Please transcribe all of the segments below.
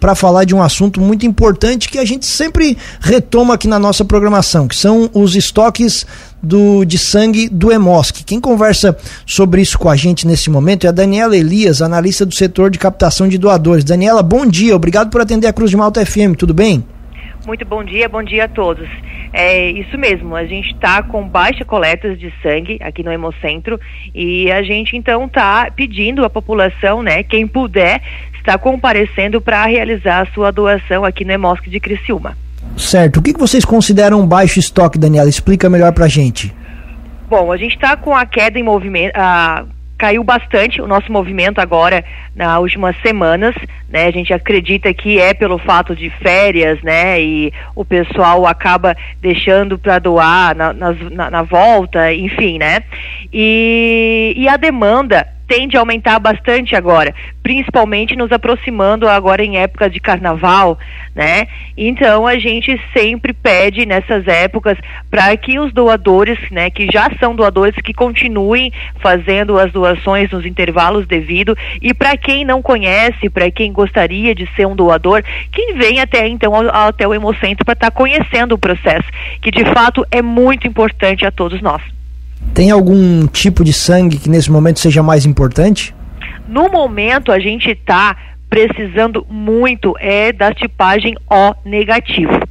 para falar de um assunto muito importante que a gente sempre retoma aqui na nossa programação, que são os estoques do, de sangue do Emosc. Quem conversa sobre isso com a gente nesse momento é a Daniela Elias, analista do setor de captação de doadores. Daniela, bom dia, obrigado por atender a Cruz de Malta FM, tudo bem? Muito bom dia, bom dia a todos. É isso mesmo, a gente está com baixa coleta de sangue aqui no Hemocentro e a gente então está pedindo à população, né, quem puder, está comparecendo para realizar a sua doação aqui no Hemosc de Criciúma. Certo. O que, que vocês consideram baixo estoque, Daniela? Explica melhor para a gente. Bom, a gente está com a queda em movimento, ah, caiu bastante o nosso movimento agora nas últimas semanas, né? A gente acredita que é pelo fato de férias, né? E o pessoal acaba deixando para doar na, na, na, volta, enfim, né? E, e a demanda tende a aumentar bastante agora, principalmente nos aproximando agora em época de carnaval, né? Então a gente sempre pede nessas épocas para que os doadores, né, que já são doadores, que continuem fazendo as doações nos intervalos devidos e para quem não conhece, para quem gostaria de ser um doador, que venha até então até o Hemocentro para estar tá conhecendo o processo, que de fato é muito importante a todos nós. Tem algum tipo de sangue que nesse momento seja mais importante? No momento a gente está precisando muito é da tipagem O negativo.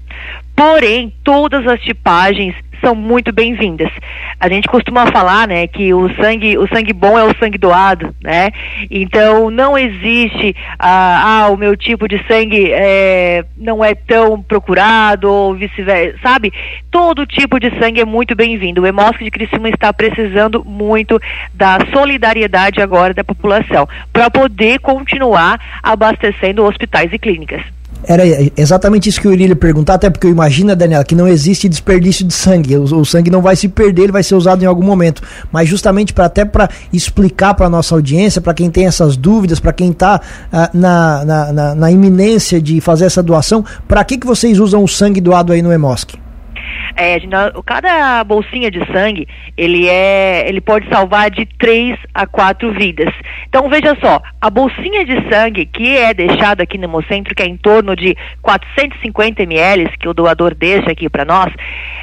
Porém, todas as tipagens são muito bem-vindas. A gente costuma falar, né, que o sangue, o sangue bom é o sangue doado, né? Então não existe ah, ah o meu tipo de sangue é, não é tão procurado ou vice-versa, sabe? Todo tipo de sangue é muito bem-vindo. O Hemosc de Criciúma está precisando muito da solidariedade agora da população para poder continuar abastecendo hospitais e clínicas. Era exatamente isso que eu iria perguntar, até porque eu imagino, Daniela, que não existe desperdício de sangue. O, o sangue não vai se perder, ele vai ser usado em algum momento. Mas justamente para até para explicar para a nossa audiência, para quem tem essas dúvidas, para quem está ah, na, na, na, na, iminência de fazer essa doação, para que, que vocês usam o sangue doado aí no EMOSC? É, cada bolsinha de sangue, ele é, ele pode salvar de três a quatro vidas. Então veja só, a bolsinha de sangue que é deixada aqui no Hemocentro, que é em torno de 450 ml que o doador deixa aqui para nós,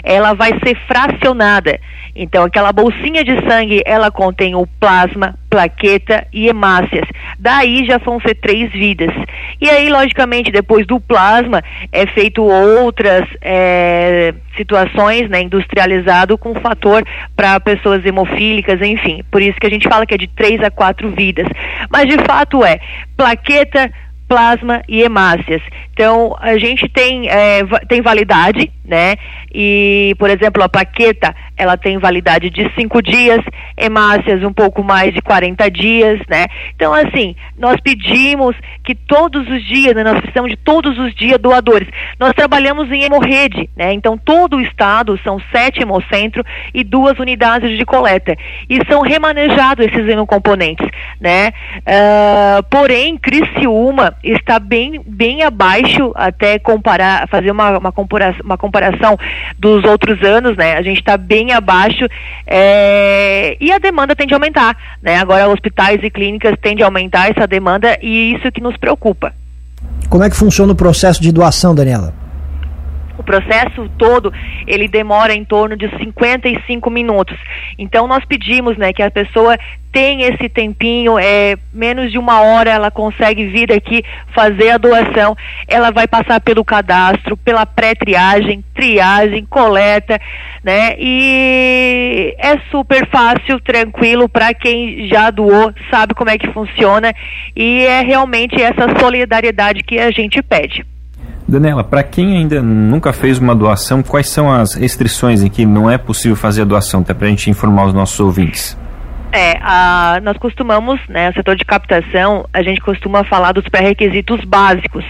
ela vai ser fracionada. Então, aquela bolsinha de sangue, ela contém o plasma, plaqueta e hemácias. Daí já vão ser três vidas. E aí, logicamente, depois do plasma, é feito outras é, situações, né, industrializado com fator para pessoas hemofílicas, enfim. Por isso que a gente fala que é de três a quatro vidas. Mas, de fato, é plaqueta, plasma e hemácias. Então, a gente tem, é, tem validade, né? E, por exemplo, a plaqueta, ela tem validade de cinco dias, hemácias um pouco mais de 40 dias, né? Então, assim, nós pedimos que todos os dias, né, nós precisamos de todos os dias doadores. Nós trabalhamos em hemorrede, né? Então, todo o estado são sete hemocentros e duas unidades de coleta. E são remanejados esses hemocomponentes, né? Uh, porém, Criciúma está bem, bem abaixo, até comparar, fazer uma, uma, comparação, uma comparação dos outros anos, né? A gente está bem abaixo é, e a demanda tende a aumentar, né? Agora hospitais e clínicas tendem a aumentar essa demanda e isso que nos preocupa. Como é que funciona o processo de doação, Daniela? O processo todo, ele demora em torno de 55 minutos. Então nós pedimos, né, que a pessoa tenha esse tempinho, é menos de uma hora ela consegue vir aqui fazer a doação. Ela vai passar pelo cadastro, pela pré-triagem, triagem, coleta, né? E é super fácil, tranquilo para quem já doou, sabe como é que funciona e é realmente essa solidariedade que a gente pede. Daniela, para quem ainda nunca fez uma doação, quais são as restrições em que não é possível fazer a doação, até para a gente informar os nossos ouvintes? É, a, nós costumamos, né, o setor de captação, a gente costuma falar dos pré-requisitos básicos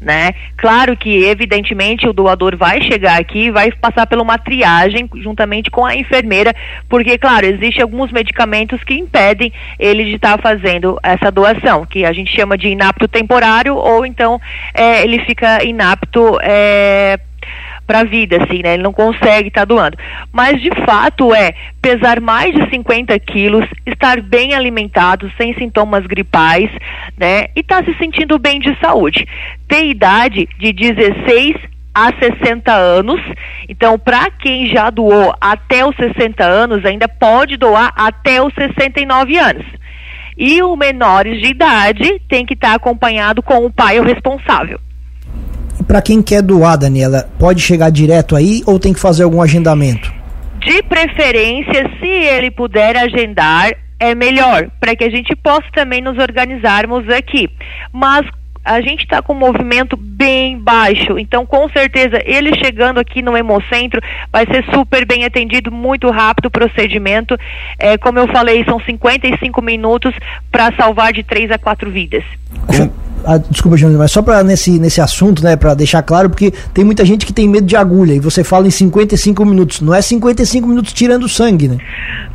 né? Claro que, evidentemente, o doador vai chegar aqui e vai passar por uma triagem juntamente com a enfermeira, porque, claro, existem alguns medicamentos que impedem ele de estar tá fazendo essa doação, que a gente chama de inapto temporário, ou então é, ele fica inapto é, para a vida, assim, né? Ele não consegue estar tá doando. Mas de fato é pesar mais de 50 quilos, estar bem alimentado, sem sintomas gripais, né? E estar tá se sentindo bem de saúde. ter idade de 16 a 60 anos. Então, para quem já doou até os 60 anos, ainda pode doar até os 69 anos. E os menores de idade tem que estar tá acompanhado com o pai ou responsável. Para quem quer doar, Daniela, pode chegar direto aí ou tem que fazer algum agendamento? De preferência, se ele puder agendar, é melhor, para que a gente possa também nos organizarmos aqui. Mas a gente está com um movimento bem baixo, então com certeza ele chegando aqui no Hemocentro vai ser super bem atendido, muito rápido o procedimento. É, como eu falei, são 55 minutos para salvar de 3 a 4 vidas. Com... Ah, desculpa, Júnior, mas só para nesse, nesse assunto, né, para deixar claro, porque tem muita gente que tem medo de agulha e você fala em 55 minutos. Não é 55 minutos tirando sangue, né?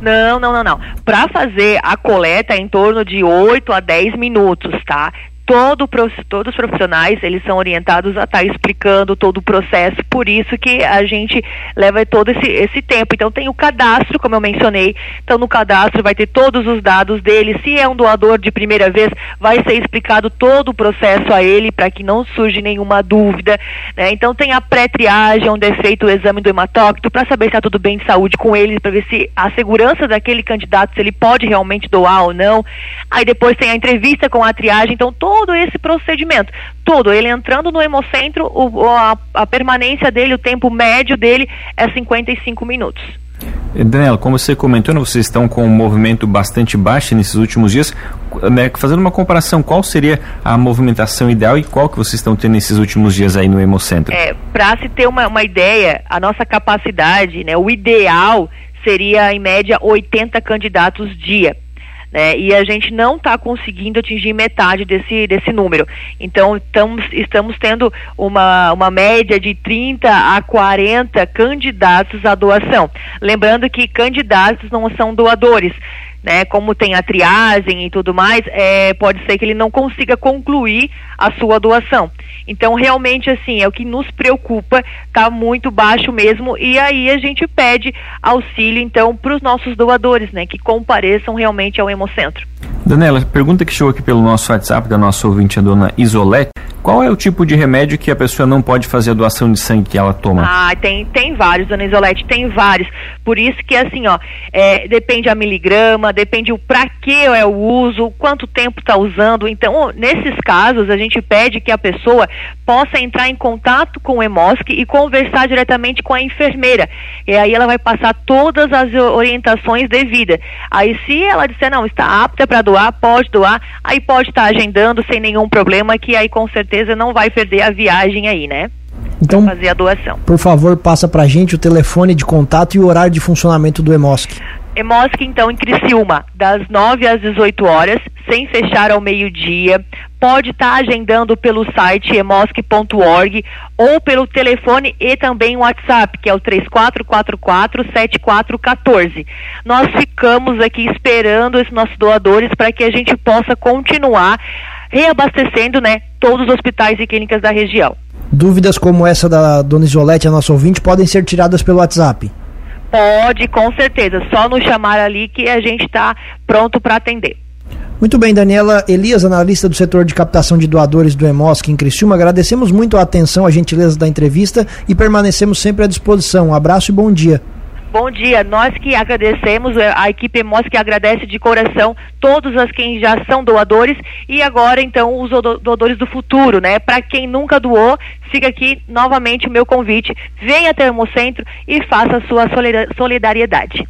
Não, não, não, não. Para fazer a coleta é em torno de 8 a 10 minutos, tá? Todo, todos os profissionais eles são orientados a estar tá explicando todo o processo, por isso que a gente leva todo esse, esse tempo. Então tem o cadastro, como eu mencionei, então no cadastro vai ter todos os dados dele, se é um doador de primeira vez, vai ser explicado todo o processo a ele para que não surja nenhuma dúvida. Né? Então tem a pré-triagem, onde é feito o exame do hematócrito para saber se está tudo bem de saúde com ele, para ver se a segurança daquele candidato, se ele pode realmente doar ou não. Aí depois tem a entrevista com a triagem, então todo todo esse procedimento. Tudo. Ele entrando no hemocentro, o, a, a permanência dele, o tempo médio dele é 55 minutos. Daniela, como você comentou, né, vocês estão com um movimento bastante baixo nesses últimos dias. Né, fazendo uma comparação, qual seria a movimentação ideal e qual que vocês estão tendo nesses últimos dias aí no Hemocentro? É, Para se ter uma, uma ideia, a nossa capacidade, né, o ideal seria, em média, 80 candidatos dia né? E a gente não está conseguindo atingir metade desse, desse número. Então, estamos, estamos tendo uma, uma média de 30 a 40 candidatos à doação. Lembrando que candidatos não são doadores né, como tem a triagem e tudo mais, é, pode ser que ele não consiga concluir a sua doação. Então, realmente, assim, é o que nos preocupa, está muito baixo mesmo, e aí a gente pede auxílio, então, para os nossos doadores, né, que compareçam realmente ao Hemocentro. Daniela, pergunta que chegou aqui pelo nosso WhatsApp da nossa ouvinte, a dona Isolete. Qual é o tipo de remédio que a pessoa não pode fazer a doação de sangue que ela toma? Ah, tem, tem vários, dona Isolete, tem vários. Por isso que, assim, ó, é, depende a miligrama, depende o para que é o uso, quanto tempo está usando. Então, nesses casos, a gente pede que a pessoa possa entrar em contato com o EMOSC e conversar diretamente com a enfermeira. E aí ela vai passar todas as orientações devidas. Aí, se ela disser, não, está apta para doar, pode doar, aí pode estar tá agendando sem nenhum problema, que aí com certeza certeza não vai perder a viagem aí, né? Então, fazer a doação. Por favor, passa pra gente o telefone de contato e o horário de funcionamento do EMOSC. EMOSC, então, em Criciúma, das 9 às 18 horas, sem fechar ao meio-dia. Pode estar tá agendando pelo site emosc.org ou pelo telefone e também o WhatsApp, que é o 3444-7414. Nós ficamos aqui esperando esses nossos doadores para que a gente possa continuar reabastecendo né, todos os hospitais e clínicas da região. Dúvidas como essa da dona Isolete, a nossa ouvinte, podem ser tiradas pelo WhatsApp? Pode, com certeza. Só nos chamar ali que a gente está pronto para atender. Muito bem, Daniela Elias, analista do setor de captação de doadores do EMOSC em Criciúma. Agradecemos muito a atenção, a gentileza da entrevista e permanecemos sempre à disposição. Um abraço e bom dia. Bom dia. Nós que agradecemos, eh, a equipe EMOS que agradece de coração todos as quem já são doadores e agora então os doadores do futuro, né? Para quem nunca doou, fica aqui novamente o meu convite. Venha até o Hemocentro e faça a sua solidariedade.